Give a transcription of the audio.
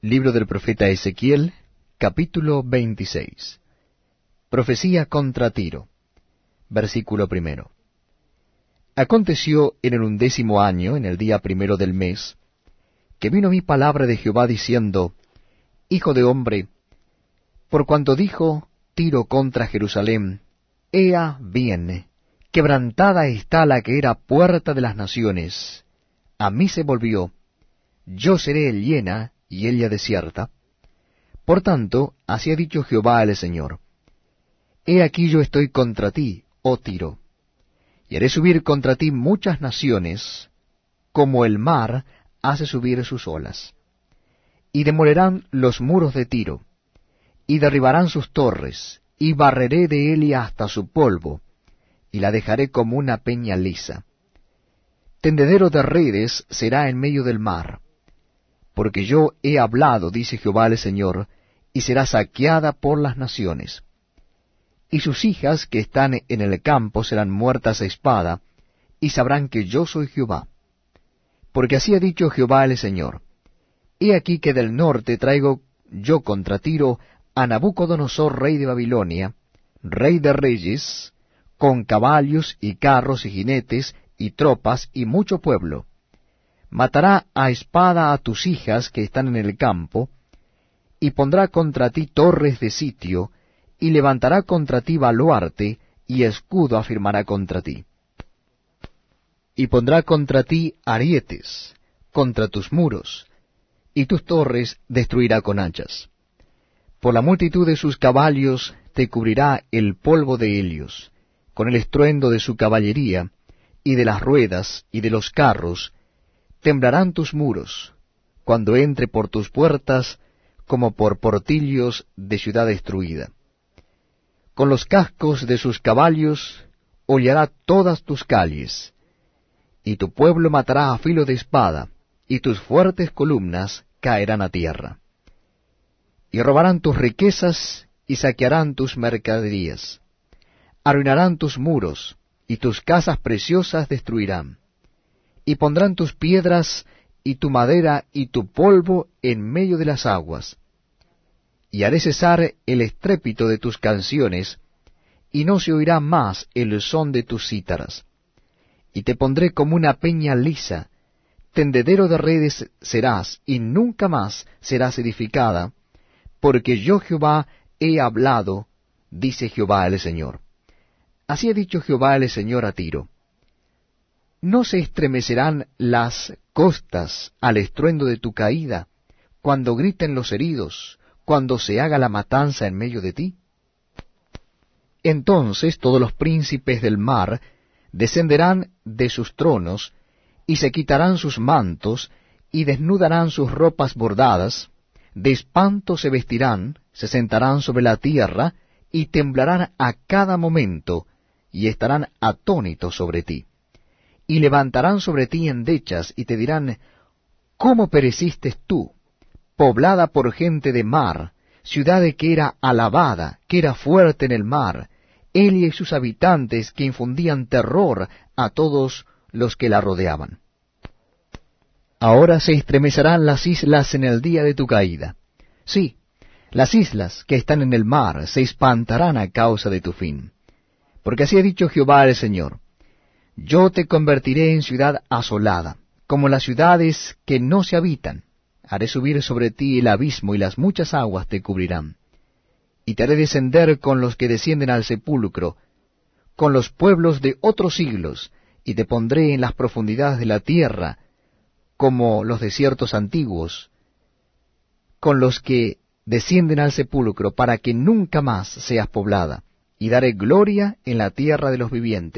Libro del profeta Ezequiel, capítulo 26. Profecía contra Tiro. Versículo primero. Aconteció en el undécimo año, en el día primero del mes, que vino mi palabra de Jehová diciendo, Hijo de hombre, por cuanto dijo Tiro contra Jerusalén, Ea bien, quebrantada está la que era puerta de las naciones, a mí se volvió, yo seré llena, y ella desierta? Por tanto, así ha dicho Jehová el Señor, He aquí yo estoy contra ti, oh Tiro, y haré subir contra ti muchas naciones, como el mar hace subir sus olas. Y demolerán los muros de Tiro, y derribarán sus torres, y barreré de Elia hasta su polvo, y la dejaré como una peña lisa. Tendedero de redes será en medio del mar, porque yo he hablado, dice Jehová el Señor, y será saqueada por las naciones. Y sus hijas que están en el campo serán muertas a espada, y sabrán que yo soy Jehová. Porque así ha dicho Jehová el Señor, He aquí que del norte traigo yo contra Tiro a Nabucodonosor, rey de Babilonia, rey de reyes, con caballos y carros y jinetes y tropas y mucho pueblo, matará a espada a tus hijas que están en el campo, y pondrá contra ti torres de sitio, y levantará contra ti baluarte, y escudo afirmará contra ti. Y pondrá contra ti arietes, contra tus muros, y tus torres destruirá con hachas. Por la multitud de sus caballos te cubrirá el polvo de Helios, con el estruendo de su caballería, y de las ruedas, y de los carros, temblarán tus muros, cuando entre por tus puertas como por portillos de ciudad destruida. Con los cascos de sus caballos hollará todas tus calles, y tu pueblo matará a filo de espada, y tus fuertes columnas caerán a tierra. Y robarán tus riquezas y saquearán tus mercaderías. Arruinarán tus muros, y tus casas preciosas destruirán y pondrán tus piedras y tu madera y tu polvo en medio de las aguas. Y haré cesar el estrépito de tus canciones, y no se oirá más el son de tus cítaras. Y te pondré como una peña lisa, tendedero de redes serás, y nunca más serás edificada, porque yo Jehová he hablado, dice Jehová el Señor. Así ha dicho Jehová el Señor a Tiro ¿No se estremecerán las costas al estruendo de tu caída, cuando griten los heridos, cuando se haga la matanza en medio de ti? Entonces todos los príncipes del mar descenderán de sus tronos, y se quitarán sus mantos, y desnudarán sus ropas bordadas, de espanto se vestirán, se sentarán sobre la tierra, y temblarán a cada momento, y estarán atónitos sobre ti y levantarán sobre ti endechas, y te dirán, ¿Cómo pereciste tú, poblada por gente de mar, ciudad que era alabada, que era fuerte en el mar, Elia y sus habitantes que infundían terror a todos los que la rodeaban? Ahora se estremecerán las islas en el día de tu caída. Sí, las islas que están en el mar se espantarán a causa de tu fin. Porque así ha dicho Jehová el Señor, yo te convertiré en ciudad asolada, como las ciudades que no se habitan. Haré subir sobre ti el abismo y las muchas aguas te cubrirán. Y te haré descender con los que descienden al sepulcro, con los pueblos de otros siglos, y te pondré en las profundidades de la tierra, como los desiertos antiguos, con los que descienden al sepulcro, para que nunca más seas poblada, y daré gloria en la tierra de los vivientes